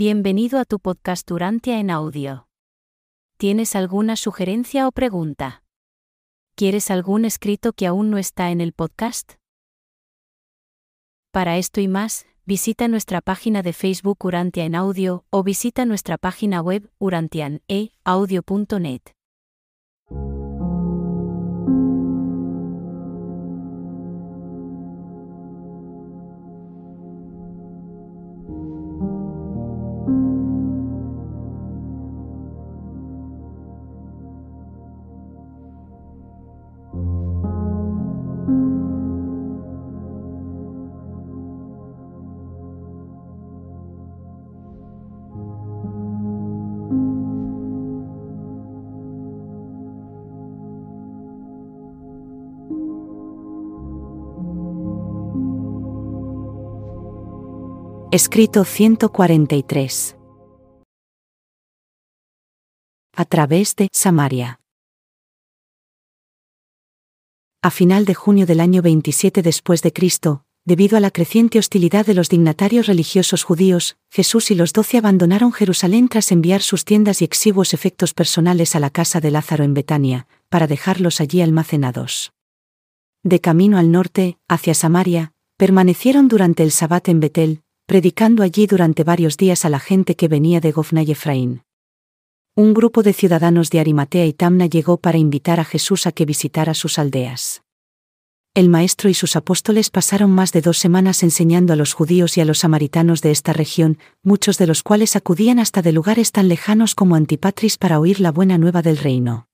Bienvenido a tu podcast Urantia en audio. ¿Tienes alguna sugerencia o pregunta? ¿Quieres algún escrito que aún no está en el podcast? Para esto y más, visita nuestra página de Facebook Urantia en audio o visita nuestra página web urantianeaudio.net. Escrito 143. A través de Samaria. A final de junio del año 27 después de Cristo, debido a la creciente hostilidad de los dignatarios religiosos judíos, Jesús y los doce abandonaron Jerusalén tras enviar sus tiendas y exiguos efectos personales a la casa de Lázaro en Betania, para dejarlos allí almacenados. De camino al norte, hacia Samaria, permanecieron durante el Sabbat en Betel, predicando allí durante varios días a la gente que venía de Gofna y Efraín. Un grupo de ciudadanos de Arimatea y Tamna llegó para invitar a Jesús a que visitara sus aldeas. El maestro y sus apóstoles pasaron más de dos semanas enseñando a los judíos y a los samaritanos de esta región, muchos de los cuales acudían hasta de lugares tan lejanos como Antipatris para oír la buena nueva del reino.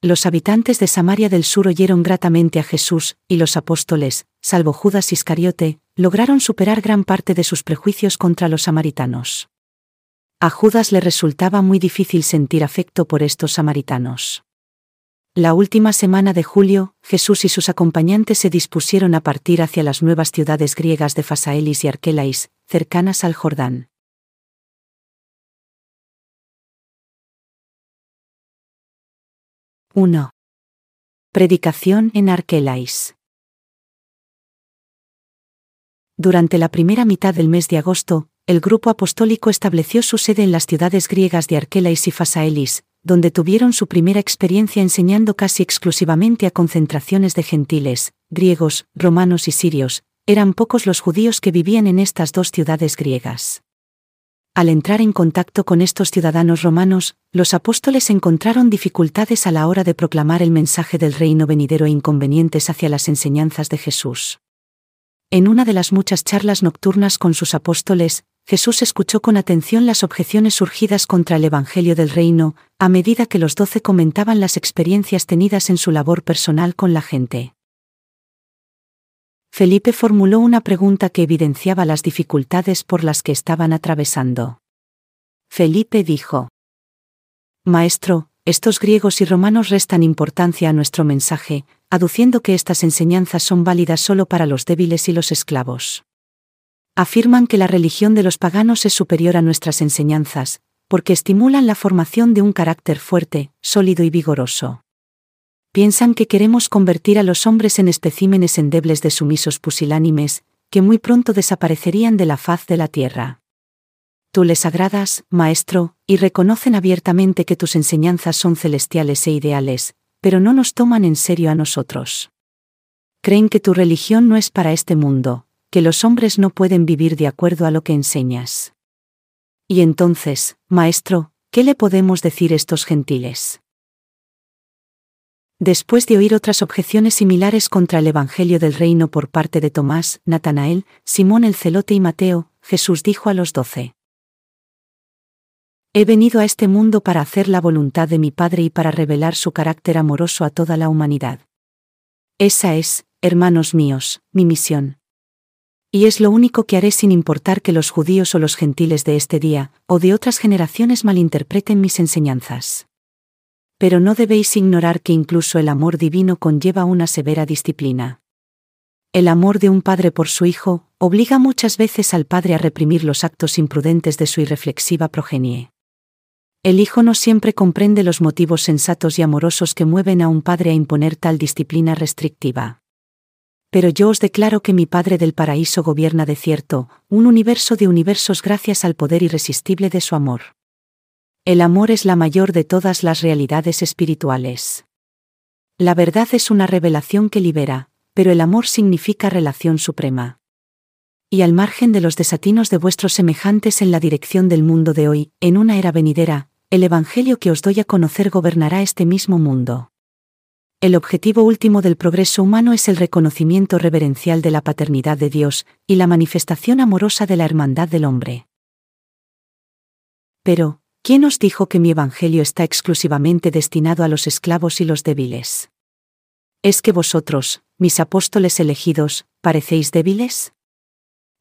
Los habitantes de Samaria del Sur oyeron gratamente a Jesús, y los apóstoles, salvo Judas Iscariote, lograron superar gran parte de sus prejuicios contra los samaritanos. A Judas le resultaba muy difícil sentir afecto por estos samaritanos. La última semana de julio, Jesús y sus acompañantes se dispusieron a partir hacia las nuevas ciudades griegas de Fasaelis y Arkelais, cercanas al Jordán. 1. Predicación en Arkelais. Durante la primera mitad del mes de agosto, el grupo apostólico estableció su sede en las ciudades griegas de Arkelais y Fasaelis, donde tuvieron su primera experiencia enseñando casi exclusivamente a concentraciones de gentiles, griegos, romanos y sirios, eran pocos los judíos que vivían en estas dos ciudades griegas. Al entrar en contacto con estos ciudadanos romanos, los apóstoles encontraron dificultades a la hora de proclamar el mensaje del reino venidero e inconvenientes hacia las enseñanzas de Jesús. En una de las muchas charlas nocturnas con sus apóstoles, Jesús escuchó con atención las objeciones surgidas contra el Evangelio del Reino, a medida que los doce comentaban las experiencias tenidas en su labor personal con la gente. Felipe formuló una pregunta que evidenciaba las dificultades por las que estaban atravesando. Felipe dijo, Maestro, estos griegos y romanos restan importancia a nuestro mensaje, aduciendo que estas enseñanzas son válidas solo para los débiles y los esclavos. Afirman que la religión de los paganos es superior a nuestras enseñanzas, porque estimulan la formación de un carácter fuerte, sólido y vigoroso piensan que queremos convertir a los hombres en especímenes endebles de sumisos pusilánimes, que muy pronto desaparecerían de la faz de la tierra. Tú les agradas, Maestro, y reconocen abiertamente que tus enseñanzas son celestiales e ideales, pero no nos toman en serio a nosotros. Creen que tu religión no es para este mundo, que los hombres no pueden vivir de acuerdo a lo que enseñas. Y entonces, Maestro, ¿qué le podemos decir a estos gentiles? Después de oír otras objeciones similares contra el Evangelio del Reino por parte de Tomás, Natanael, Simón el Celote y Mateo, Jesús dijo a los doce. He venido a este mundo para hacer la voluntad de mi Padre y para revelar su carácter amoroso a toda la humanidad. Esa es, hermanos míos, mi misión. Y es lo único que haré sin importar que los judíos o los gentiles de este día, o de otras generaciones malinterpreten mis enseñanzas pero no debéis ignorar que incluso el amor divino conlleva una severa disciplina. El amor de un padre por su hijo obliga muchas veces al padre a reprimir los actos imprudentes de su irreflexiva progenie. El hijo no siempre comprende los motivos sensatos y amorosos que mueven a un padre a imponer tal disciplina restrictiva. pero yo os declaro que mi Padre del Paraíso gobierna de cierto, un universo de universos gracias al poder irresistible de su amor. El amor es la mayor de todas las realidades espirituales. La verdad es una revelación que libera, pero el amor significa relación suprema. Y al margen de los desatinos de vuestros semejantes en la dirección del mundo de hoy, en una era venidera, el Evangelio que os doy a conocer gobernará este mismo mundo. El objetivo último del progreso humano es el reconocimiento reverencial de la paternidad de Dios y la manifestación amorosa de la hermandad del hombre. Pero, ¿quién os dijo que mi Evangelio está exclusivamente destinado a los esclavos y los débiles? ¿Es que vosotros, mis apóstoles elegidos, parecéis débiles?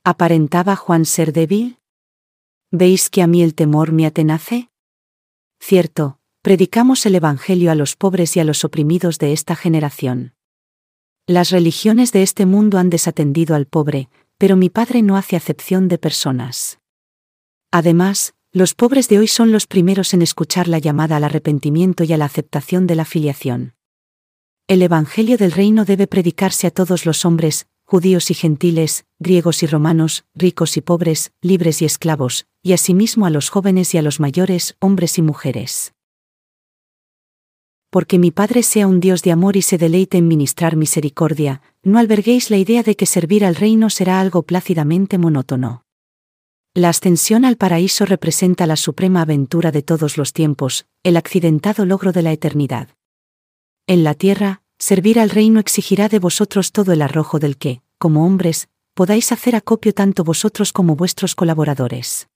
¿Aparentaba Juan ser débil? ¿Veis que a mí el temor me atenace? Cierto, predicamos el Evangelio a los pobres y a los oprimidos de esta generación. Las religiones de este mundo han desatendido al pobre, pero mi Padre no hace acepción de personas. Además, los pobres de hoy son los primeros en escuchar la llamada al arrepentimiento y a la aceptación de la filiación. El Evangelio del Reino debe predicarse a todos los hombres, judíos y gentiles, griegos y romanos, ricos y pobres, libres y esclavos, y asimismo a los jóvenes y a los mayores, hombres y mujeres porque mi Padre sea un Dios de amor y se deleite en ministrar misericordia, no alberguéis la idea de que servir al reino será algo plácidamente monótono. La ascensión al paraíso representa la suprema aventura de todos los tiempos, el accidentado logro de la eternidad. En la tierra, servir al reino exigirá de vosotros todo el arrojo del que, como hombres, podáis hacer acopio tanto vosotros como vuestros colaboradores.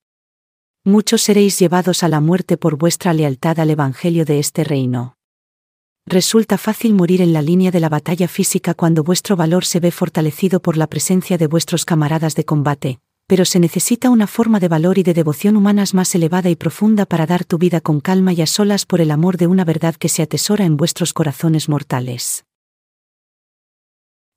Muchos seréis llevados a la muerte por vuestra lealtad al Evangelio de este reino resulta fácil morir en la línea de la batalla física cuando vuestro valor se ve fortalecido por la presencia de vuestros camaradas de combate, pero se necesita una forma de valor y de devoción humanas más elevada y profunda para dar tu vida con calma y a solas por el amor de una verdad que se atesora en vuestros corazones mortales.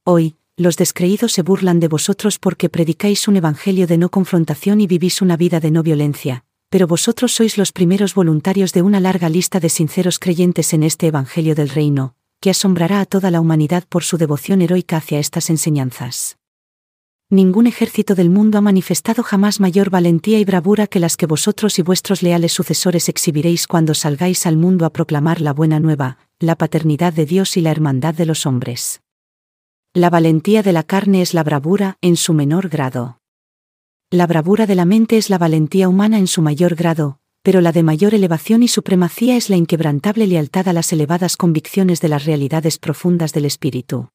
Hoy, los descreídos se burlan de vosotros porque predicáis un evangelio de no confrontación y vivís una vida de no violencia, pero vosotros sois los primeros voluntarios de una larga lista de sinceros creyentes en este Evangelio del Reino, que asombrará a toda la humanidad por su devoción heroica hacia estas enseñanzas. Ningún ejército del mundo ha manifestado jamás mayor valentía y bravura que las que vosotros y vuestros leales sucesores exhibiréis cuando salgáis al mundo a proclamar la buena nueva, la paternidad de Dios y la hermandad de los hombres. La valentía de la carne es la bravura en su menor grado. La bravura de la mente es la valentía humana en su mayor grado, pero la de mayor elevación y supremacía es la inquebrantable lealtad a las elevadas convicciones de las realidades profundas del espíritu.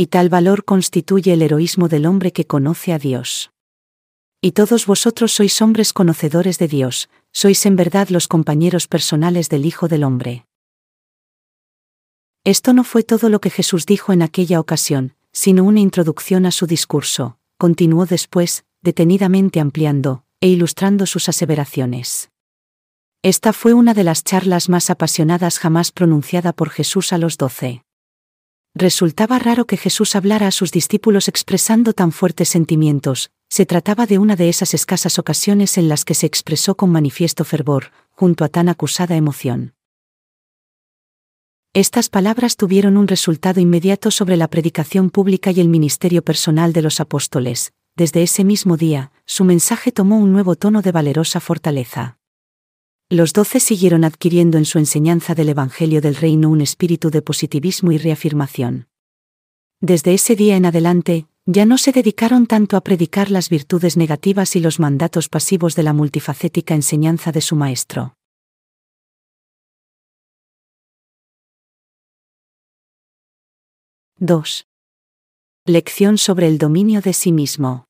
Y tal valor constituye el heroísmo del hombre que conoce a Dios. Y todos vosotros sois hombres conocedores de Dios, sois en verdad los compañeros personales del Hijo del Hombre. Esto no fue todo lo que Jesús dijo en aquella ocasión, sino una introducción a su discurso. Continuó después, detenidamente ampliando e ilustrando sus aseveraciones. Esta fue una de las charlas más apasionadas jamás pronunciada por Jesús a los doce. Resultaba raro que Jesús hablara a sus discípulos expresando tan fuertes sentimientos, se trataba de una de esas escasas ocasiones en las que se expresó con manifiesto fervor, junto a tan acusada emoción. Estas palabras tuvieron un resultado inmediato sobre la predicación pública y el ministerio personal de los apóstoles, desde ese mismo día, su mensaje tomó un nuevo tono de valerosa fortaleza. Los doce siguieron adquiriendo en su enseñanza del Evangelio del Reino un espíritu de positivismo y reafirmación. Desde ese día en adelante, ya no se dedicaron tanto a predicar las virtudes negativas y los mandatos pasivos de la multifacética enseñanza de su maestro. —2. Lección sobre el dominio de sí mismo.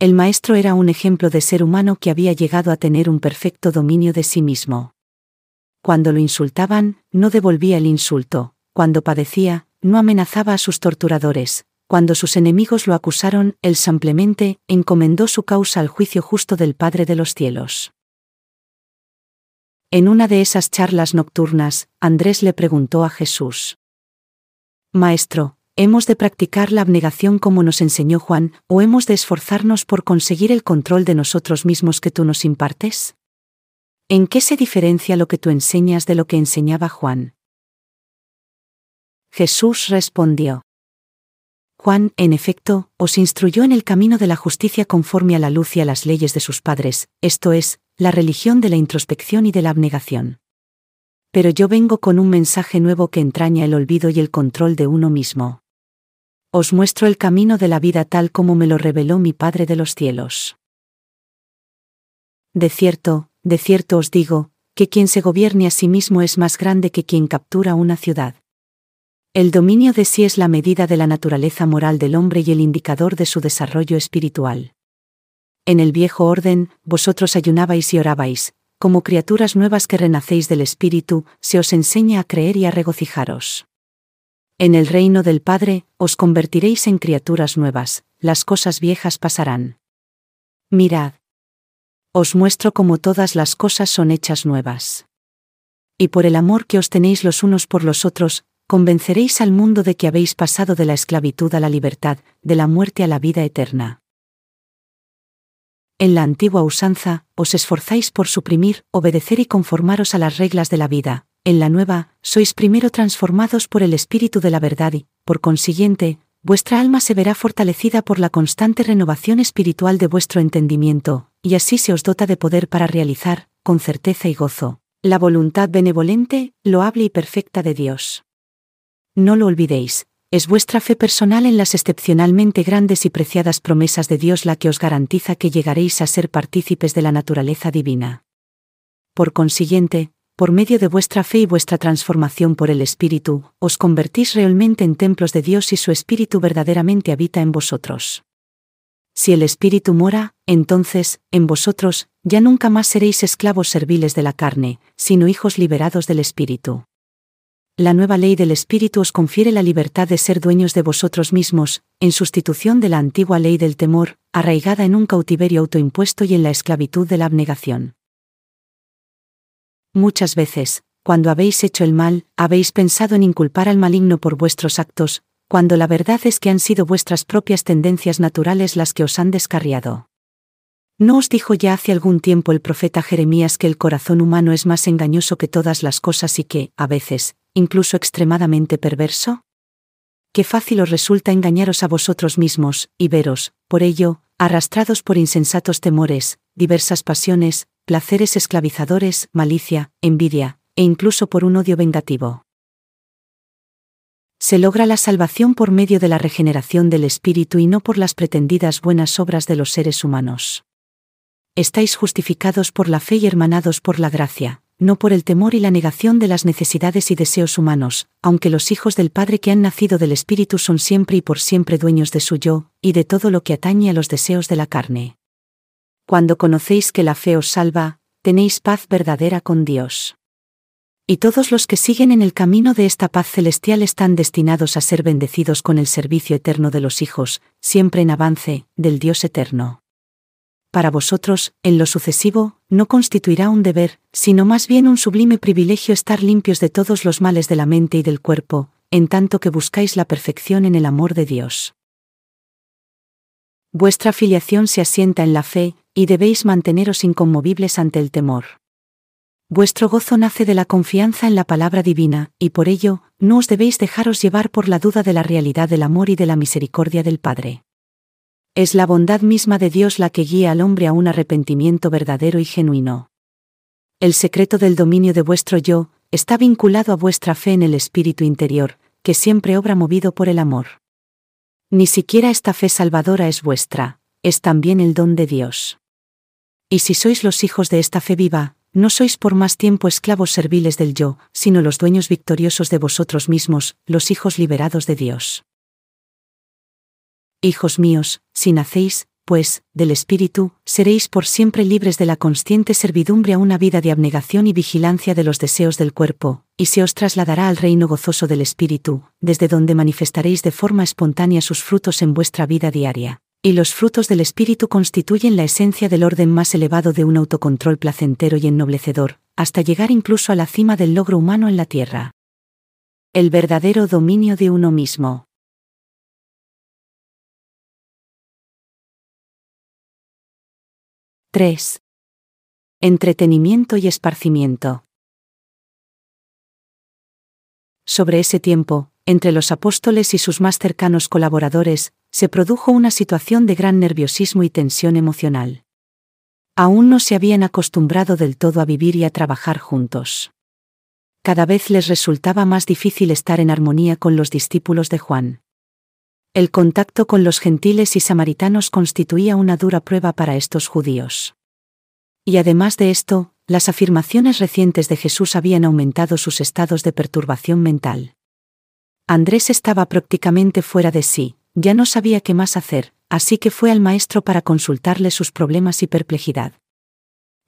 El maestro era un ejemplo de ser humano que había llegado a tener un perfecto dominio de sí mismo. Cuando lo insultaban, no devolvía el insulto, cuando padecía, no amenazaba a sus torturadores, cuando sus enemigos lo acusaron, él simplemente encomendó su causa al juicio justo del Padre de los cielos. En una de esas charlas nocturnas, Andrés le preguntó a Jesús. Maestro, ¿Hemos de practicar la abnegación como nos enseñó Juan, o hemos de esforzarnos por conseguir el control de nosotros mismos que tú nos impartes? ¿En qué se diferencia lo que tú enseñas de lo que enseñaba Juan? Jesús respondió. Juan, en efecto, os instruyó en el camino de la justicia conforme a la luz y a las leyes de sus padres, esto es, la religión de la introspección y de la abnegación. Pero yo vengo con un mensaje nuevo que entraña el olvido y el control de uno mismo. Os muestro el camino de la vida tal como me lo reveló mi Padre de los cielos. De cierto, de cierto os digo, que quien se gobierne a sí mismo es más grande que quien captura una ciudad. El dominio de sí es la medida de la naturaleza moral del hombre y el indicador de su desarrollo espiritual. En el viejo orden, vosotros ayunabais y orabais, como criaturas nuevas que renacéis del Espíritu, se os enseña a creer y a regocijaros. En el reino del Padre, os convertiréis en criaturas nuevas, las cosas viejas pasarán. Mirad. Os muestro cómo todas las cosas son hechas nuevas. Y por el amor que os tenéis los unos por los otros, convenceréis al mundo de que habéis pasado de la esclavitud a la libertad, de la muerte a la vida eterna. En la antigua usanza, os esforzáis por suprimir, obedecer y conformaros a las reglas de la vida, en la nueva, sois primero transformados por el Espíritu de la verdad y, por consiguiente, vuestra alma se verá fortalecida por la constante renovación espiritual de vuestro entendimiento, y así se os dota de poder para realizar, con certeza y gozo, la voluntad benevolente, loable y perfecta de Dios. No lo olvidéis, es vuestra fe personal en las excepcionalmente grandes y preciadas promesas de Dios la que os garantiza que llegaréis a ser partícipes de la naturaleza divina. Por consiguiente, por medio de vuestra fe y vuestra transformación por el Espíritu, os convertís realmente en templos de Dios y su Espíritu verdaderamente habita en vosotros. Si el Espíritu mora, entonces, en vosotros, ya nunca más seréis esclavos serviles de la carne, sino hijos liberados del Espíritu la nueva ley del Espíritu os confiere la libertad de ser dueños de vosotros mismos, en sustitución de la antigua ley del temor, arraigada en un cautiverio autoimpuesto y en la esclavitud de la abnegación. Muchas veces, cuando habéis hecho el mal, habéis pensado en inculpar al maligno por vuestros actos, cuando la verdad es que han sido vuestras propias tendencias naturales las que os han descarriado. ¿No os dijo ya hace algún tiempo el profeta Jeremías que el corazón humano es más engañoso que todas las cosas y que, a veces, incluso extremadamente perverso? Qué fácil os resulta engañaros a vosotros mismos, y veros, por ello, arrastrados por insensatos temores, diversas pasiones, placeres esclavizadores, malicia, envidia, e incluso por un odio vengativo. Se logra la salvación por medio de la regeneración del espíritu y no por las pretendidas buenas obras de los seres humanos. Estáis justificados por la fe y hermanados por la gracia, no por el temor y la negación de las necesidades y deseos humanos, aunque los hijos del Padre que han nacido del Espíritu son siempre y por siempre dueños de su yo, y de todo lo que atañe a los deseos de la carne. Cuando conocéis que la fe os salva, tenéis paz verdadera con Dios. Y todos los que siguen en el camino de esta paz celestial están destinados a ser bendecidos con el servicio eterno de los hijos, siempre en avance, del Dios eterno para vosotros, en lo sucesivo, no constituirá un deber, sino más bien un sublime privilegio estar limpios de todos los males de la mente y del cuerpo, en tanto que buscáis la perfección en el amor de Dios. Vuestra filiación se asienta en la fe, y debéis manteneros inconmovibles ante el temor. Vuestro gozo nace de la confianza en la palabra divina, y por ello, no os debéis dejaros llevar por la duda de la realidad del amor y de la misericordia del Padre. Es la bondad misma de Dios la que guía al hombre a un arrepentimiento verdadero y genuino. El secreto del dominio de vuestro yo está vinculado a vuestra fe en el espíritu interior, que siempre obra movido por el amor. Ni siquiera esta fe salvadora es vuestra, es también el don de Dios. Y si sois los hijos de esta fe viva, no sois por más tiempo esclavos serviles del yo, sino los dueños victoriosos de vosotros mismos, los hijos liberados de Dios. Hijos míos, si nacéis, pues, del Espíritu, seréis por siempre libres de la consciente servidumbre a una vida de abnegación y vigilancia de los deseos del cuerpo, y se os trasladará al reino gozoso del Espíritu, desde donde manifestaréis de forma espontánea sus frutos en vuestra vida diaria. Y los frutos del Espíritu constituyen la esencia del orden más elevado de un autocontrol placentero y ennoblecedor, hasta llegar incluso a la cima del logro humano en la tierra. El verdadero dominio de uno mismo. 3. Entretenimiento y esparcimiento. Sobre ese tiempo, entre los apóstoles y sus más cercanos colaboradores, se produjo una situación de gran nerviosismo y tensión emocional. Aún no se habían acostumbrado del todo a vivir y a trabajar juntos. Cada vez les resultaba más difícil estar en armonía con los discípulos de Juan. El contacto con los gentiles y samaritanos constituía una dura prueba para estos judíos. Y además de esto, las afirmaciones recientes de Jesús habían aumentado sus estados de perturbación mental. Andrés estaba prácticamente fuera de sí, ya no sabía qué más hacer, así que fue al maestro para consultarle sus problemas y perplejidad.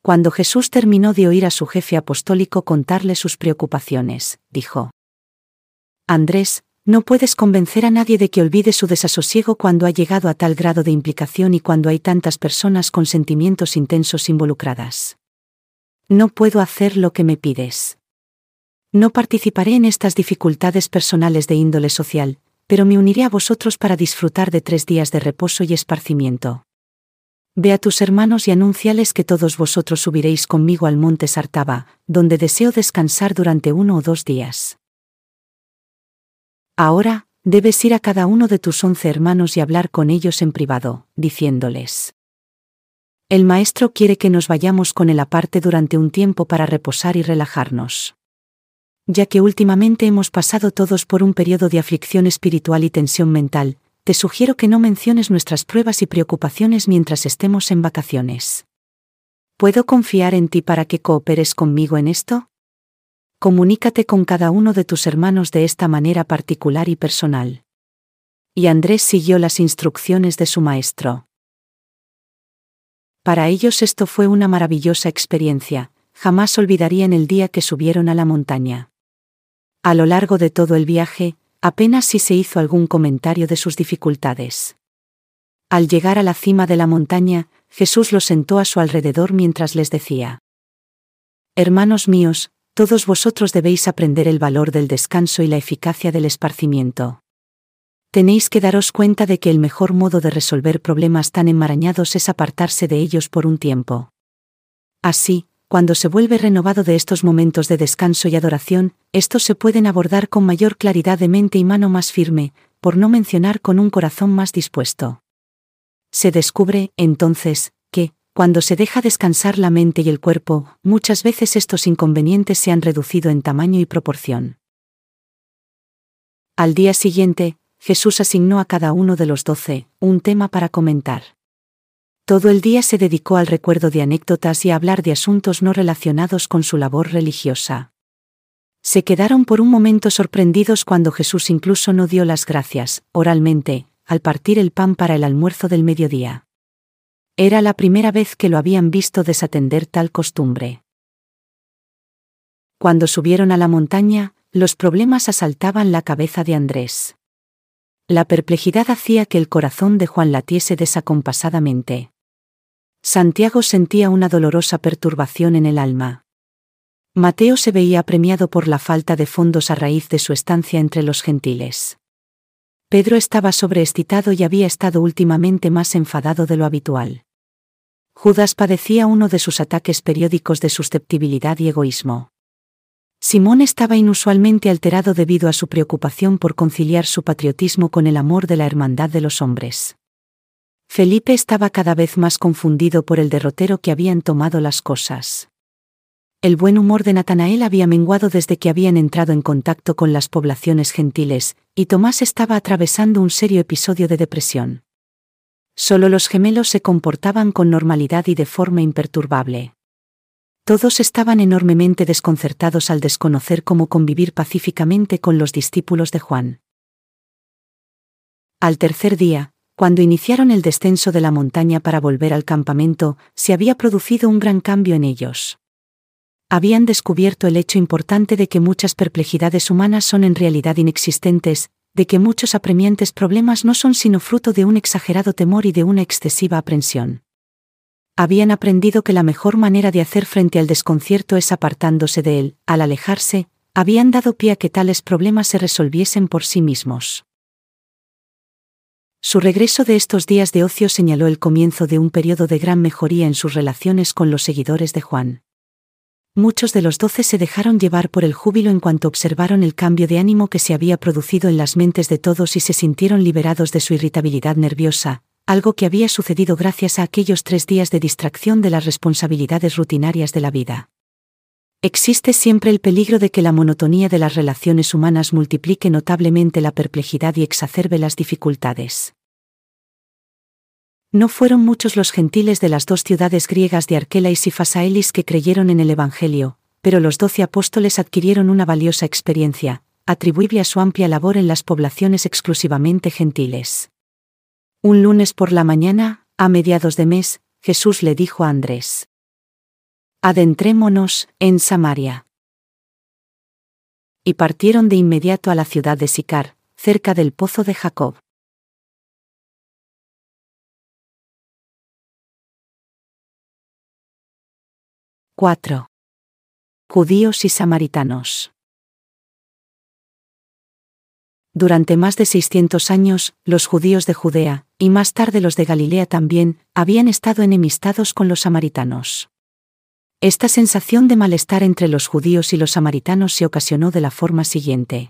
Cuando Jesús terminó de oír a su jefe apostólico contarle sus preocupaciones, dijo, Andrés, no puedes convencer a nadie de que olvide su desasosiego cuando ha llegado a tal grado de implicación y cuando hay tantas personas con sentimientos intensos involucradas. No puedo hacer lo que me pides. No participaré en estas dificultades personales de índole social, pero me uniré a vosotros para disfrutar de tres días de reposo y esparcimiento. Ve a tus hermanos y anúnciales que todos vosotros subiréis conmigo al monte Sartaba, donde deseo descansar durante uno o dos días. Ahora, debes ir a cada uno de tus once hermanos y hablar con ellos en privado, diciéndoles. El Maestro quiere que nos vayamos con él aparte durante un tiempo para reposar y relajarnos ya que últimamente hemos pasado todos por un periodo de aflicción espiritual y tensión mental, te sugiero que no menciones nuestras pruebas y preocupaciones mientras estemos en vacaciones. ¿Puedo confiar en ti para que cooperes conmigo en esto? Comunícate con cada uno de tus hermanos de esta manera particular y personal. Y Andrés siguió las instrucciones de su maestro. Para ellos esto fue una maravillosa experiencia, jamás olvidarían el día que subieron a la montaña. A lo largo de todo el viaje, apenas si se hizo algún comentario de sus dificultades. Al llegar a la cima de la montaña, Jesús los sentó a su alrededor mientras les decía, Hermanos míos, todos vosotros debéis aprender el valor del descanso y la eficacia del esparcimiento. Tenéis que daros cuenta de que el mejor modo de resolver problemas tan enmarañados es apartarse de ellos por un tiempo. Así, cuando se vuelve renovado de estos momentos de descanso y adoración, estos se pueden abordar con mayor claridad de mente y mano más firme, por no mencionar con un corazón más dispuesto. Se descubre, entonces, que, cuando se deja descansar la mente y el cuerpo, muchas veces estos inconvenientes se han reducido en tamaño y proporción. Al día siguiente, Jesús asignó a cada uno de los doce un tema para comentar. Todo el día se dedicó al recuerdo de anécdotas y a hablar de asuntos no relacionados con su labor religiosa. Se quedaron por un momento sorprendidos cuando Jesús incluso no dio las gracias, oralmente, al partir el pan para el almuerzo del mediodía. Era la primera vez que lo habían visto desatender tal costumbre. Cuando subieron a la montaña, los problemas asaltaban la cabeza de Andrés. La perplejidad hacía que el corazón de Juan latiese desacompasadamente. Santiago sentía una dolorosa perturbación en el alma. Mateo se veía apremiado por la falta de fondos a raíz de su estancia entre los gentiles. Pedro estaba sobreexcitado y había estado últimamente más enfadado de lo habitual. Judas padecía uno de sus ataques periódicos de susceptibilidad y egoísmo. Simón estaba inusualmente alterado debido a su preocupación por conciliar su patriotismo con el amor de la hermandad de los hombres. Felipe estaba cada vez más confundido por el derrotero que habían tomado las cosas. El buen humor de Natanael había menguado desde que habían entrado en contacto con las poblaciones gentiles, y Tomás estaba atravesando un serio episodio de depresión. Solo los gemelos se comportaban con normalidad y de forma imperturbable. Todos estaban enormemente desconcertados al desconocer cómo convivir pacíficamente con los discípulos de Juan. Al tercer día, cuando iniciaron el descenso de la montaña para volver al campamento, se había producido un gran cambio en ellos. Habían descubierto el hecho importante de que muchas perplejidades humanas son en realidad inexistentes, de que muchos apremiantes problemas no son sino fruto de un exagerado temor y de una excesiva aprensión. Habían aprendido que la mejor manera de hacer frente al desconcierto es apartándose de él, al alejarse, habían dado pie a que tales problemas se resolviesen por sí mismos. Su regreso de estos días de ocio señaló el comienzo de un periodo de gran mejoría en sus relaciones con los seguidores de Juan. Muchos de los doce se dejaron llevar por el júbilo en cuanto observaron el cambio de ánimo que se había producido en las mentes de todos y se sintieron liberados de su irritabilidad nerviosa, algo que había sucedido gracias a aquellos tres días de distracción de las responsabilidades rutinarias de la vida. Existe siempre el peligro de que la monotonía de las relaciones humanas multiplique notablemente la perplejidad y exacerbe las dificultades. No fueron muchos los gentiles de las dos ciudades griegas de Arquela y Sifasaelis que creyeron en el Evangelio, pero los doce apóstoles adquirieron una valiosa experiencia, atribuible a su amplia labor en las poblaciones exclusivamente gentiles. Un lunes por la mañana, a mediados de mes, Jesús le dijo a Andrés. Adentrémonos en Samaria. Y partieron de inmediato a la ciudad de Sicar, cerca del pozo de Jacob. 4. Judíos y samaritanos. Durante más de 600 años, los judíos de Judea, y más tarde los de Galilea también, habían estado enemistados con los samaritanos. Esta sensación de malestar entre los judíos y los samaritanos se ocasionó de la forma siguiente.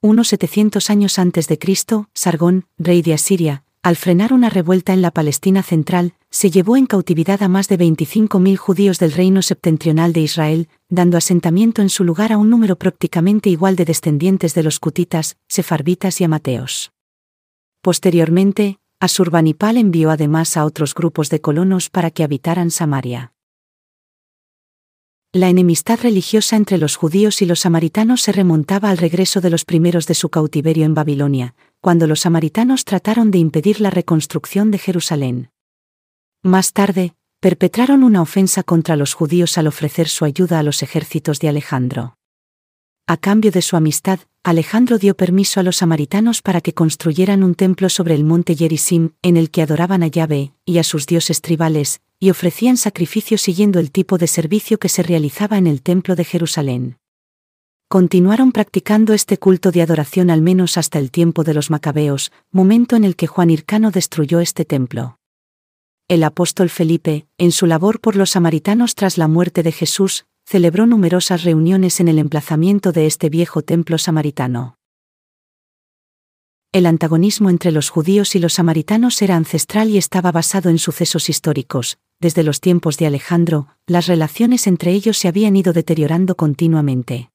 Unos 700 años antes de Cristo, Sargón, rey de Asiria, al frenar una revuelta en la Palestina central, se llevó en cautividad a más de 25.000 judíos del reino septentrional de Israel, dando asentamiento en su lugar a un número prácticamente igual de descendientes de los cutitas, sefarbitas y amateos. Posteriormente, Asurbanipal envió además a otros grupos de colonos para que habitaran Samaria. La enemistad religiosa entre los judíos y los samaritanos se remontaba al regreso de los primeros de su cautiverio en Babilonia, cuando los samaritanos trataron de impedir la reconstrucción de Jerusalén. Más tarde, perpetraron una ofensa contra los judíos al ofrecer su ayuda a los ejércitos de Alejandro. A cambio de su amistad, Alejandro dio permiso a los samaritanos para que construyeran un templo sobre el monte Yerisim, en el que adoraban a Yahvé y a sus dioses tribales, y ofrecían sacrificios siguiendo el tipo de servicio que se realizaba en el Templo de Jerusalén. Continuaron practicando este culto de adoración al menos hasta el tiempo de los macabeos, momento en el que Juan Hircano destruyó este templo. El apóstol Felipe, en su labor por los samaritanos tras la muerte de Jesús, celebró numerosas reuniones en el emplazamiento de este viejo templo samaritano. El antagonismo entre los judíos y los samaritanos era ancestral y estaba basado en sucesos históricos, desde los tiempos de Alejandro, las relaciones entre ellos se habían ido deteriorando continuamente.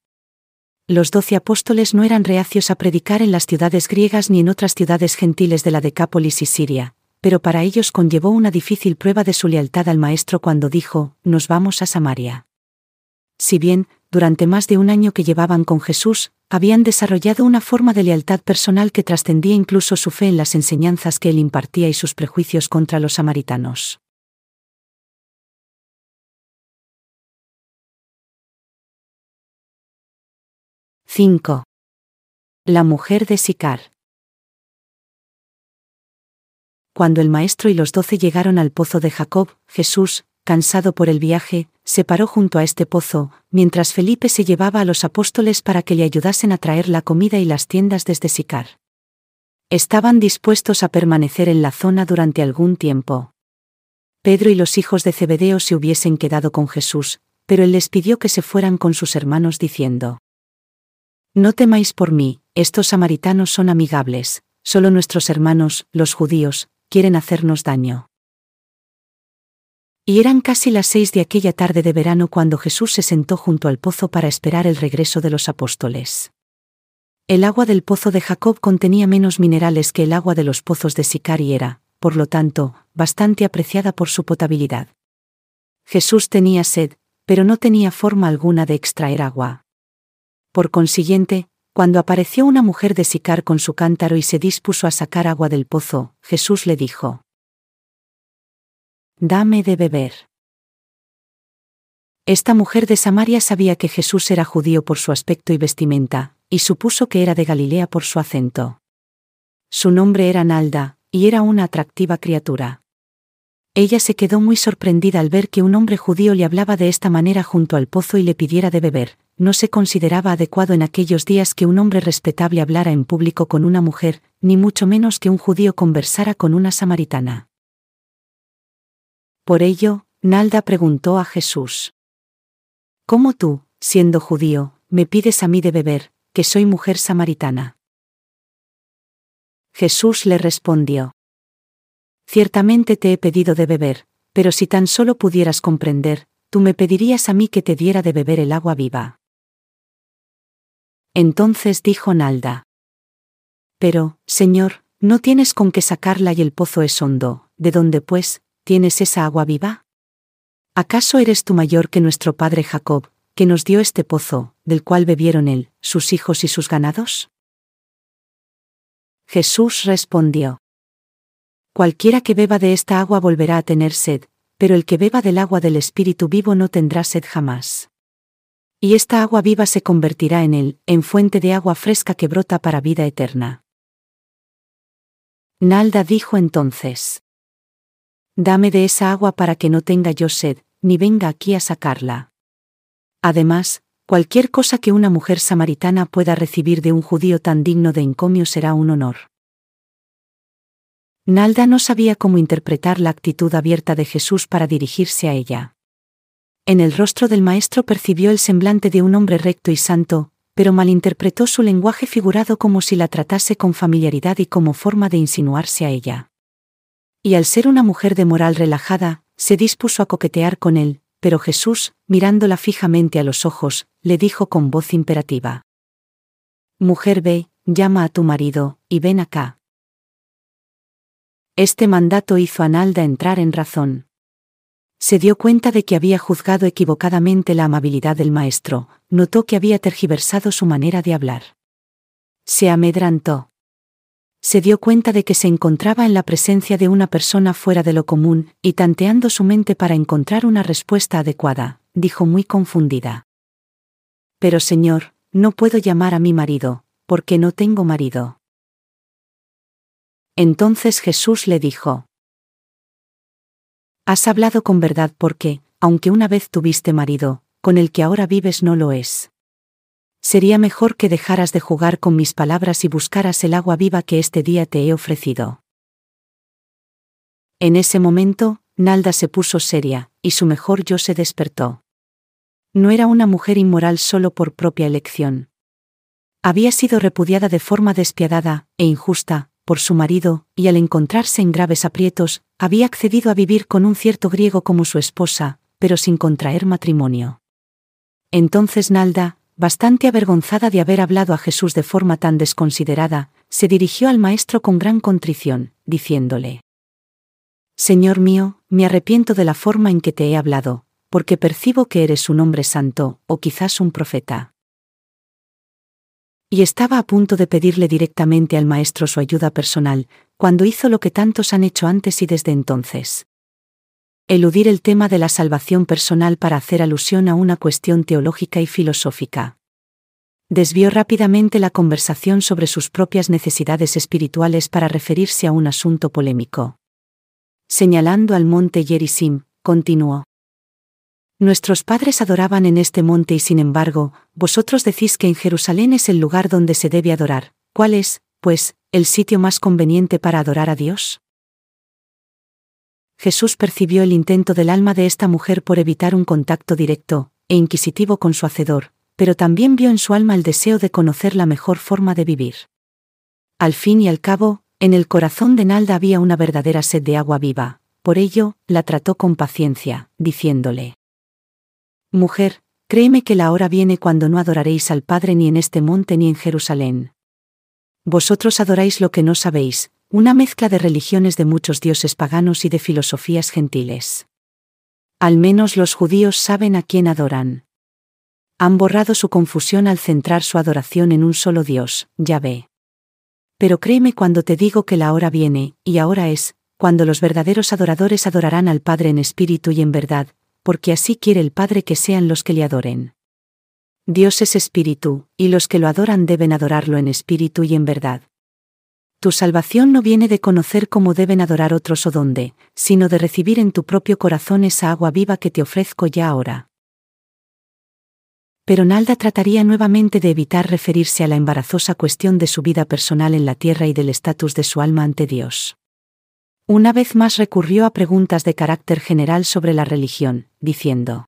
Los doce apóstoles no eran reacios a predicar en las ciudades griegas ni en otras ciudades gentiles de la Decápolis y Siria, pero para ellos conllevó una difícil prueba de su lealtad al Maestro cuando dijo, Nos vamos a Samaria. Si bien, durante más de un año que llevaban con Jesús, habían desarrollado una forma de lealtad personal que trascendía incluso su fe en las enseñanzas que él impartía y sus prejuicios contra los samaritanos. 5. La mujer de Sicar. Cuando el maestro y los doce llegaron al pozo de Jacob, Jesús, cansado por el viaje, se paró junto a este pozo, mientras Felipe se llevaba a los apóstoles para que le ayudasen a traer la comida y las tiendas desde Sicar. Estaban dispuestos a permanecer en la zona durante algún tiempo. Pedro y los hijos de Zebedeo se hubiesen quedado con Jesús, pero él les pidió que se fueran con sus hermanos diciendo, no temáis por mí, estos samaritanos son amigables, solo nuestros hermanos, los judíos, quieren hacernos daño. Y eran casi las seis de aquella tarde de verano cuando Jesús se sentó junto al pozo para esperar el regreso de los apóstoles. El agua del pozo de Jacob contenía menos minerales que el agua de los pozos de Sicar y era, por lo tanto, bastante apreciada por su potabilidad. Jesús tenía sed, pero no tenía forma alguna de extraer agua. Por consiguiente, cuando apareció una mujer de Sicar con su cántaro y se dispuso a sacar agua del pozo, Jesús le dijo, Dame de beber. Esta mujer de Samaria sabía que Jesús era judío por su aspecto y vestimenta, y supuso que era de Galilea por su acento. Su nombre era Nalda, y era una atractiva criatura. Ella se quedó muy sorprendida al ver que un hombre judío le hablaba de esta manera junto al pozo y le pidiera de beber, no se consideraba adecuado en aquellos días que un hombre respetable hablara en público con una mujer, ni mucho menos que un judío conversara con una samaritana. Por ello, Nalda preguntó a Jesús. ¿Cómo tú, siendo judío, me pides a mí de beber, que soy mujer samaritana? Jesús le respondió. Ciertamente te he pedido de beber, pero si tan solo pudieras comprender, tú me pedirías a mí que te diera de beber el agua viva. Entonces dijo Nalda. Pero, Señor, no tienes con qué sacarla y el pozo es hondo, ¿de dónde pues, tienes esa agua viva? ¿Acaso eres tú mayor que nuestro padre Jacob, que nos dio este pozo, del cual bebieron él, sus hijos y sus ganados? Jesús respondió. Cualquiera que beba de esta agua volverá a tener sed, pero el que beba del agua del Espíritu vivo no tendrá sed jamás. Y esta agua viva se convertirá en él, en fuente de agua fresca que brota para vida eterna. Nalda dijo entonces. Dame de esa agua para que no tenga yo sed, ni venga aquí a sacarla. Además, cualquier cosa que una mujer samaritana pueda recibir de un judío tan digno de encomio será un honor. Nalda no sabía cómo interpretar la actitud abierta de Jesús para dirigirse a ella. En el rostro del maestro percibió el semblante de un hombre recto y santo, pero malinterpretó su lenguaje figurado como si la tratase con familiaridad y como forma de insinuarse a ella. Y al ser una mujer de moral relajada, se dispuso a coquetear con él, pero Jesús, mirándola fijamente a los ojos, le dijo con voz imperativa. Mujer ve, llama a tu marido, y ven acá. Este mandato hizo a Nalda entrar en razón. Se dio cuenta de que había juzgado equivocadamente la amabilidad del maestro, notó que había tergiversado su manera de hablar. Se amedrantó. Se dio cuenta de que se encontraba en la presencia de una persona fuera de lo común, y tanteando su mente para encontrar una respuesta adecuada, dijo muy confundida. Pero Señor, no puedo llamar a mi marido, porque no tengo marido. Entonces Jesús le dijo, Has hablado con verdad porque, aunque una vez tuviste marido, con el que ahora vives no lo es. Sería mejor que dejaras de jugar con mis palabras y buscaras el agua viva que este día te he ofrecido. En ese momento, Nalda se puso seria, y su mejor yo se despertó. No era una mujer inmoral solo por propia elección. Había sido repudiada de forma despiadada e injusta, por su marido, y al encontrarse en graves aprietos, había accedido a vivir con un cierto griego como su esposa, pero sin contraer matrimonio. Entonces Nalda, bastante avergonzada de haber hablado a Jesús de forma tan desconsiderada, se dirigió al maestro con gran contrición, diciéndole, Señor mío, me arrepiento de la forma en que te he hablado, porque percibo que eres un hombre santo, o quizás un profeta y estaba a punto de pedirle directamente al maestro su ayuda personal, cuando hizo lo que tantos han hecho antes y desde entonces. Eludir el tema de la salvación personal para hacer alusión a una cuestión teológica y filosófica. Desvió rápidamente la conversación sobre sus propias necesidades espirituales para referirse a un asunto polémico. Señalando al monte Yerisim, continuó. Nuestros padres adoraban en este monte y sin embargo, vosotros decís que en Jerusalén es el lugar donde se debe adorar. ¿Cuál es, pues, el sitio más conveniente para adorar a Dios? Jesús percibió el intento del alma de esta mujer por evitar un contacto directo e inquisitivo con su hacedor, pero también vio en su alma el deseo de conocer la mejor forma de vivir. Al fin y al cabo, en el corazón de Nalda había una verdadera sed de agua viva, por ello, la trató con paciencia, diciéndole, Mujer, créeme que la hora viene cuando no adoraréis al Padre ni en este monte ni en Jerusalén. Vosotros adoráis lo que no sabéis, una mezcla de religiones de muchos dioses paganos y de filosofías gentiles. Al menos los judíos saben a quién adoran. Han borrado su confusión al centrar su adoración en un solo Dios, Yahvé. Pero créeme cuando te digo que la hora viene, y ahora es, cuando los verdaderos adoradores adorarán al Padre en espíritu y en verdad, porque así quiere el Padre que sean los que le adoren. Dios es espíritu, y los que lo adoran deben adorarlo en espíritu y en verdad. Tu salvación no viene de conocer cómo deben adorar otros o dónde, sino de recibir en tu propio corazón esa agua viva que te ofrezco ya ahora. Pero Nalda trataría nuevamente de evitar referirse a la embarazosa cuestión de su vida personal en la tierra y del estatus de su alma ante Dios. Una vez más recurrió a preguntas de carácter general sobre la religión, diciendo,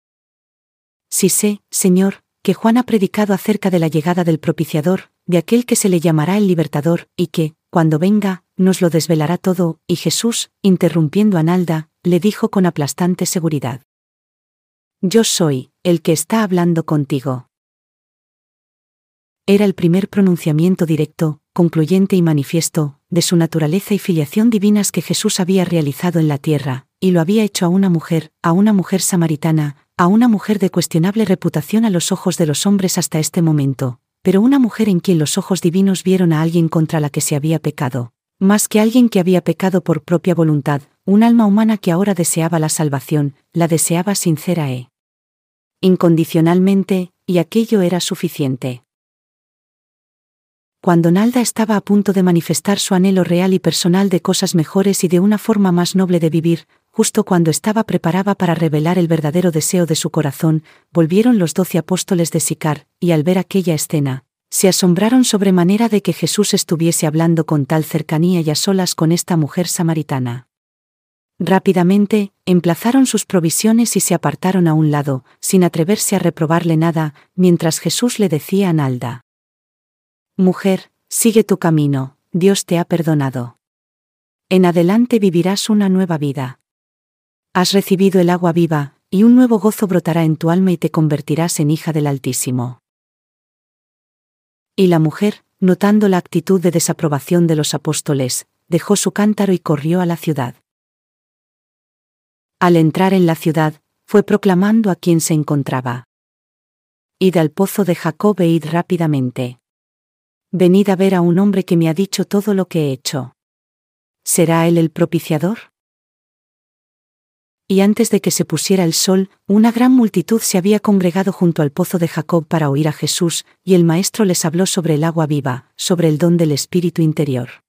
Si sé, Señor, que Juan ha predicado acerca de la llegada del propiciador, de aquel que se le llamará el libertador, y que, cuando venga, nos lo desvelará todo, y Jesús, interrumpiendo a Nalda, le dijo con aplastante seguridad. Yo soy, el que está hablando contigo. Era el primer pronunciamiento directo, concluyente y manifiesto, de su naturaleza y filiación divinas que Jesús había realizado en la tierra, y lo había hecho a una mujer, a una mujer samaritana, a una mujer de cuestionable reputación a los ojos de los hombres hasta este momento, pero una mujer en quien los ojos divinos vieron a alguien contra la que se había pecado, más que alguien que había pecado por propia voluntad, un alma humana que ahora deseaba la salvación, la deseaba sincera e incondicionalmente, y aquello era suficiente. Cuando Nalda estaba a punto de manifestar su anhelo real y personal de cosas mejores y de una forma más noble de vivir, justo cuando estaba preparada para revelar el verdadero deseo de su corazón, volvieron los doce apóstoles de Sicar, y al ver aquella escena, se asombraron sobremanera de que Jesús estuviese hablando con tal cercanía y a solas con esta mujer samaritana. Rápidamente, emplazaron sus provisiones y se apartaron a un lado, sin atreverse a reprobarle nada, mientras Jesús le decía a Nalda. Mujer, sigue tu camino, Dios te ha perdonado. En adelante vivirás una nueva vida. Has recibido el agua viva, y un nuevo gozo brotará en tu alma y te convertirás en hija del Altísimo. Y la mujer, notando la actitud de desaprobación de los apóstoles, dejó su cántaro y corrió a la ciudad. Al entrar en la ciudad, fue proclamando a quien se encontraba. Id al pozo de Jacob e id rápidamente. Venid a ver a un hombre que me ha dicho todo lo que he hecho. ¿Será él el propiciador? Y antes de que se pusiera el sol, una gran multitud se había congregado junto al pozo de Jacob para oír a Jesús, y el Maestro les habló sobre el agua viva, sobre el don del Espíritu interior.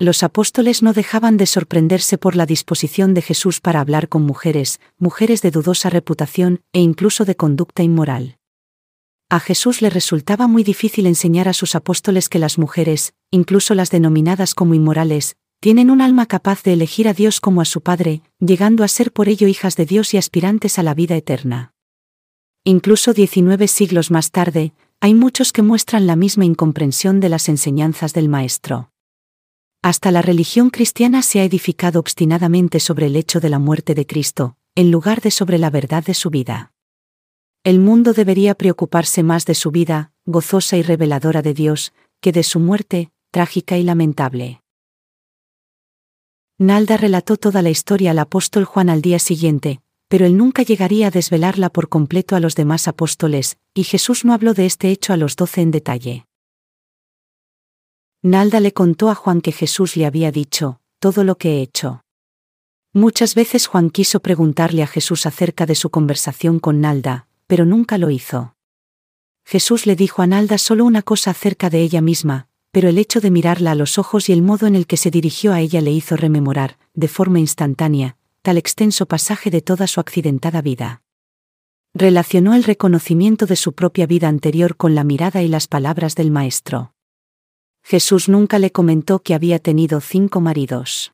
Los apóstoles no dejaban de sorprenderse por la disposición de Jesús para hablar con mujeres, mujeres de dudosa reputación e incluso de conducta inmoral. A Jesús le resultaba muy difícil enseñar a sus apóstoles que las mujeres, incluso las denominadas como inmorales, tienen un alma capaz de elegir a Dios como a su Padre, llegando a ser por ello hijas de Dios y aspirantes a la vida eterna. Incluso 19 siglos más tarde, hay muchos que muestran la misma incomprensión de las enseñanzas del Maestro. Hasta la religión cristiana se ha edificado obstinadamente sobre el hecho de la muerte de Cristo, en lugar de sobre la verdad de su vida. El mundo debería preocuparse más de su vida, gozosa y reveladora de Dios, que de su muerte, trágica y lamentable. Nalda relató toda la historia al apóstol Juan al día siguiente, pero él nunca llegaría a desvelarla por completo a los demás apóstoles, y Jesús no habló de este hecho a los doce en detalle. Nalda le contó a Juan que Jesús le había dicho, todo lo que he hecho. Muchas veces Juan quiso preguntarle a Jesús acerca de su conversación con Nalda, pero nunca lo hizo. Jesús le dijo a Nalda solo una cosa acerca de ella misma, pero el hecho de mirarla a los ojos y el modo en el que se dirigió a ella le hizo rememorar, de forma instantánea, tal extenso pasaje de toda su accidentada vida. Relacionó el reconocimiento de su propia vida anterior con la mirada y las palabras del Maestro. Jesús nunca le comentó que había tenido cinco maridos.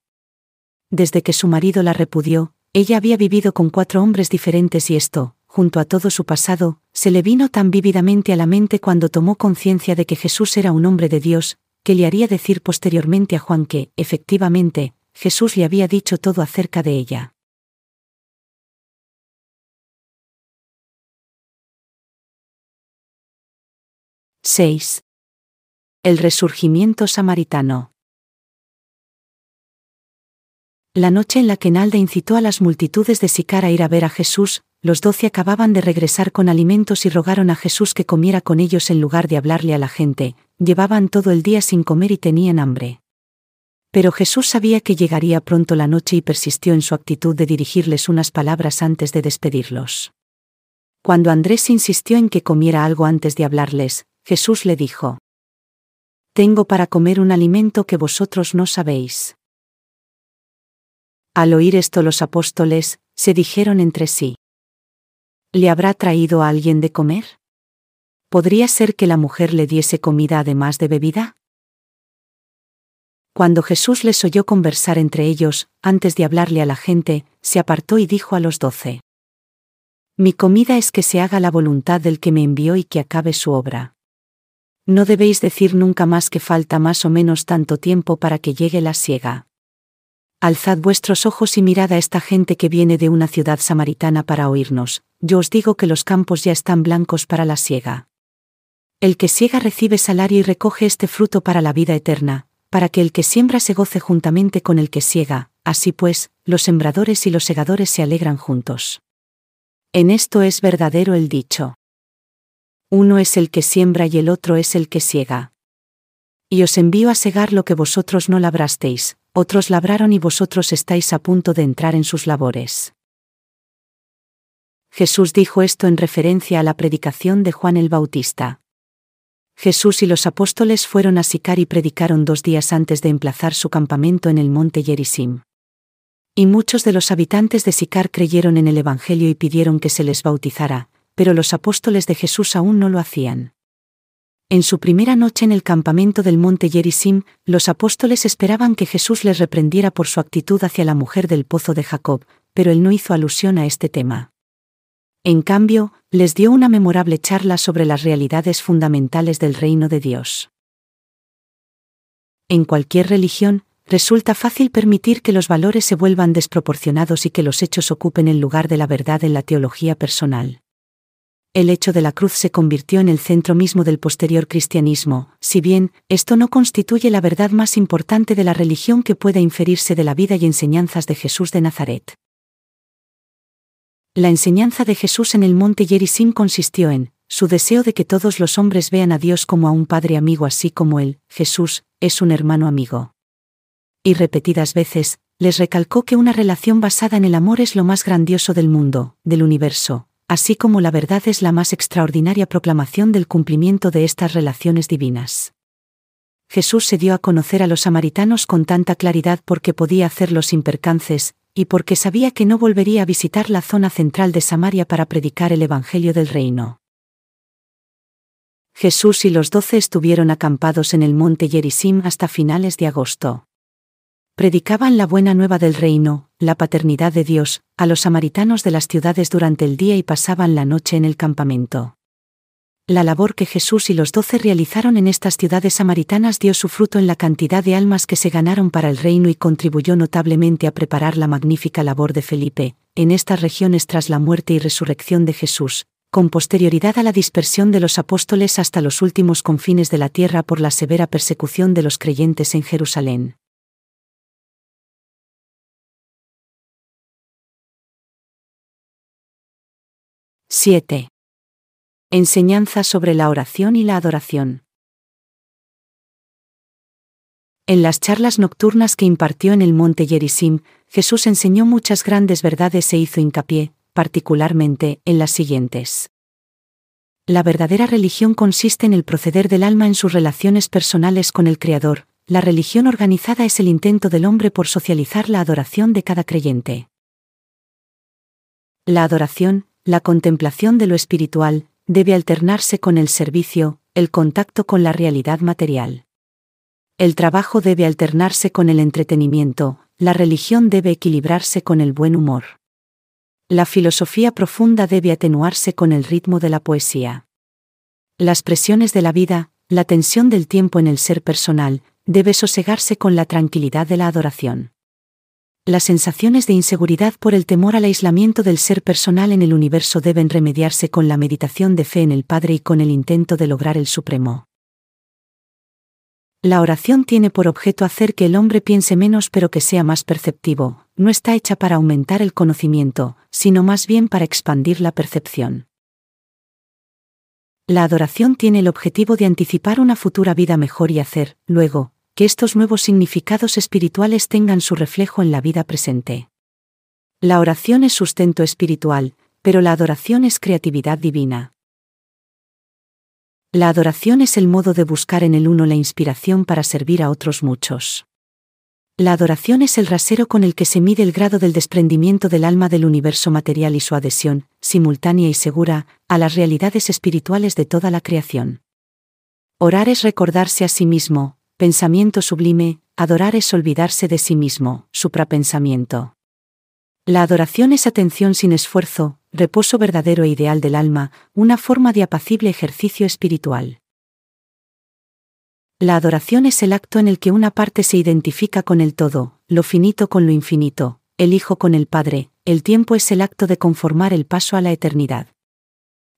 Desde que su marido la repudió, ella había vivido con cuatro hombres diferentes y esto, junto a todo su pasado, se le vino tan vívidamente a la mente cuando tomó conciencia de que Jesús era un hombre de Dios, que le haría decir posteriormente a Juan que, efectivamente, Jesús le había dicho todo acerca de ella. ¡6! El resurgimiento samaritano. La noche en la que Nalda incitó a las multitudes de Sicar a ir a ver a Jesús, los doce acababan de regresar con alimentos y rogaron a Jesús que comiera con ellos en lugar de hablarle a la gente, llevaban todo el día sin comer y tenían hambre. Pero Jesús sabía que llegaría pronto la noche y persistió en su actitud de dirigirles unas palabras antes de despedirlos. Cuando Andrés insistió en que comiera algo antes de hablarles, Jesús le dijo, Tengo para comer un alimento que vosotros no sabéis. Al oír esto los apóstoles, se dijeron entre sí, ¿Le habrá traído a alguien de comer? ¿Podría ser que la mujer le diese comida además de bebida? Cuando Jesús les oyó conversar entre ellos, antes de hablarle a la gente, se apartó y dijo a los doce. Mi comida es que se haga la voluntad del que me envió y que acabe su obra. No debéis decir nunca más que falta más o menos tanto tiempo para que llegue la siega. Alzad vuestros ojos y mirad a esta gente que viene de una ciudad samaritana para oírnos, yo os digo que los campos ya están blancos para la siega. El que siega recibe salario y recoge este fruto para la vida eterna, para que el que siembra se goce juntamente con el que siega, así pues, los sembradores y los segadores se alegran juntos. En esto es verdadero el dicho. Uno es el que siembra y el otro es el que siega. Y os envío a segar lo que vosotros no labrasteis, otros labraron y vosotros estáis a punto de entrar en sus labores. Jesús dijo esto en referencia a la predicación de Juan el Bautista. Jesús y los apóstoles fueron a Sicar y predicaron dos días antes de emplazar su campamento en el monte Yerisim. Y muchos de los habitantes de Sicar creyeron en el Evangelio y pidieron que se les bautizara, pero los apóstoles de Jesús aún no lo hacían. En su primera noche en el campamento del monte Yerisim, los apóstoles esperaban que Jesús les reprendiera por su actitud hacia la mujer del pozo de Jacob, pero él no hizo alusión a este tema. En cambio, les dio una memorable charla sobre las realidades fundamentales del reino de Dios. En cualquier religión, resulta fácil permitir que los valores se vuelvan desproporcionados y que los hechos ocupen el lugar de la verdad en la teología personal. El hecho de la cruz se convirtió en el centro mismo del posterior cristianismo, si bien, esto no constituye la verdad más importante de la religión que pueda inferirse de la vida y enseñanzas de Jesús de Nazaret. La enseñanza de Jesús en el monte Yerisim consistió en, su deseo de que todos los hombres vean a Dios como a un Padre amigo así como Él, Jesús, es un hermano amigo. Y repetidas veces, les recalcó que una relación basada en el amor es lo más grandioso del mundo, del universo, así como la verdad es la más extraordinaria proclamación del cumplimiento de estas relaciones divinas. Jesús se dio a conocer a los samaritanos con tanta claridad porque podía hacerlos sin percances, y porque sabía que no volvería a visitar la zona central de Samaria para predicar el Evangelio del Reino. Jesús y los doce estuvieron acampados en el monte Yerisim hasta finales de agosto. Predicaban la buena nueva del reino, la paternidad de Dios, a los samaritanos de las ciudades durante el día y pasaban la noche en el campamento. La labor que Jesús y los doce realizaron en estas ciudades samaritanas dio su fruto en la cantidad de almas que se ganaron para el reino y contribuyó notablemente a preparar la magnífica labor de Felipe, en estas regiones tras la muerte y resurrección de Jesús, con posterioridad a la dispersión de los apóstoles hasta los últimos confines de la tierra por la severa persecución de los creyentes en Jerusalén. ¡7! Enseñanza sobre la oración y la adoración. En las charlas nocturnas que impartió en el monte Yerisim, Jesús enseñó muchas grandes verdades e hizo hincapié, particularmente, en las siguientes. La verdadera religión consiste en el proceder del alma en sus relaciones personales con el Creador, la religión organizada es el intento del hombre por socializar la adoración de cada creyente. La adoración, la contemplación de lo espiritual, debe alternarse con el servicio, el contacto con la realidad material. El trabajo debe alternarse con el entretenimiento, la religión debe equilibrarse con el buen humor. La filosofía profunda debe atenuarse con el ritmo de la poesía. Las presiones de la vida, la tensión del tiempo en el ser personal, debe sosegarse con la tranquilidad de la adoración las sensaciones de inseguridad por el temor al aislamiento del ser personal en el universo deben remediarse con la meditación de fe en el Padre y con el intento de lograr el Supremo. La oración tiene por objeto hacer que el hombre piense menos pero que sea más perceptivo, no está hecha para aumentar el conocimiento, sino más bien para expandir la percepción. La adoración tiene el objetivo de anticipar una futura vida mejor y hacer, luego, que estos nuevos significados espirituales tengan su reflejo en la vida presente. La oración es sustento espiritual, pero la adoración es creatividad divina. La adoración es el modo de buscar en el uno la inspiración para servir a otros muchos. La adoración es el rasero con el que se mide el grado del desprendimiento del alma del universo material y su adhesión, simultánea y segura, a las realidades espirituales de toda la creación. Orar es recordarse a sí mismo, Pensamiento sublime, adorar es olvidarse de sí mismo, suprapensamiento. La adoración es atención sin esfuerzo, reposo verdadero e ideal del alma, una forma de apacible ejercicio espiritual. La adoración es el acto en el que una parte se identifica con el todo, lo finito con lo infinito, el Hijo con el Padre, el tiempo es el acto de conformar el paso a la eternidad.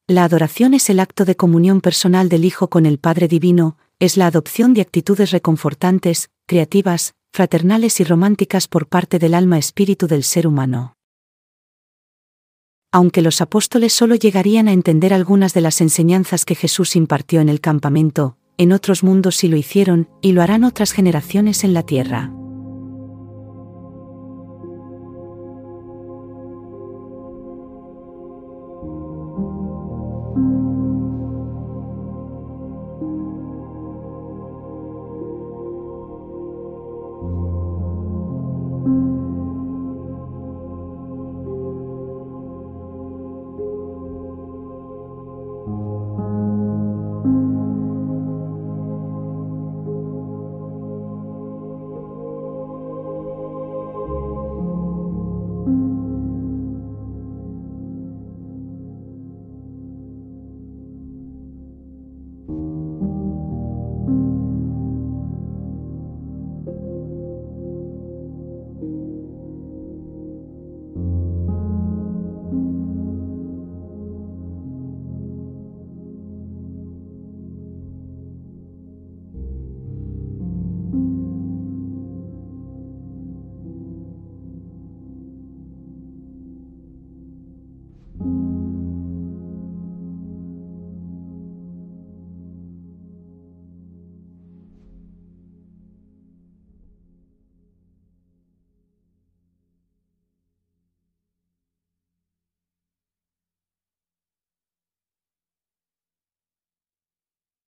La adoración es el acto de comunión personal del Hijo con el Padre Divino, es la adopción de actitudes reconfortantes, creativas, fraternales y románticas por parte del alma espíritu del ser humano. Aunque los apóstoles solo llegarían a entender algunas de las enseñanzas que Jesús impartió en el campamento, en otros mundos sí lo hicieron, y lo harán otras generaciones en la tierra.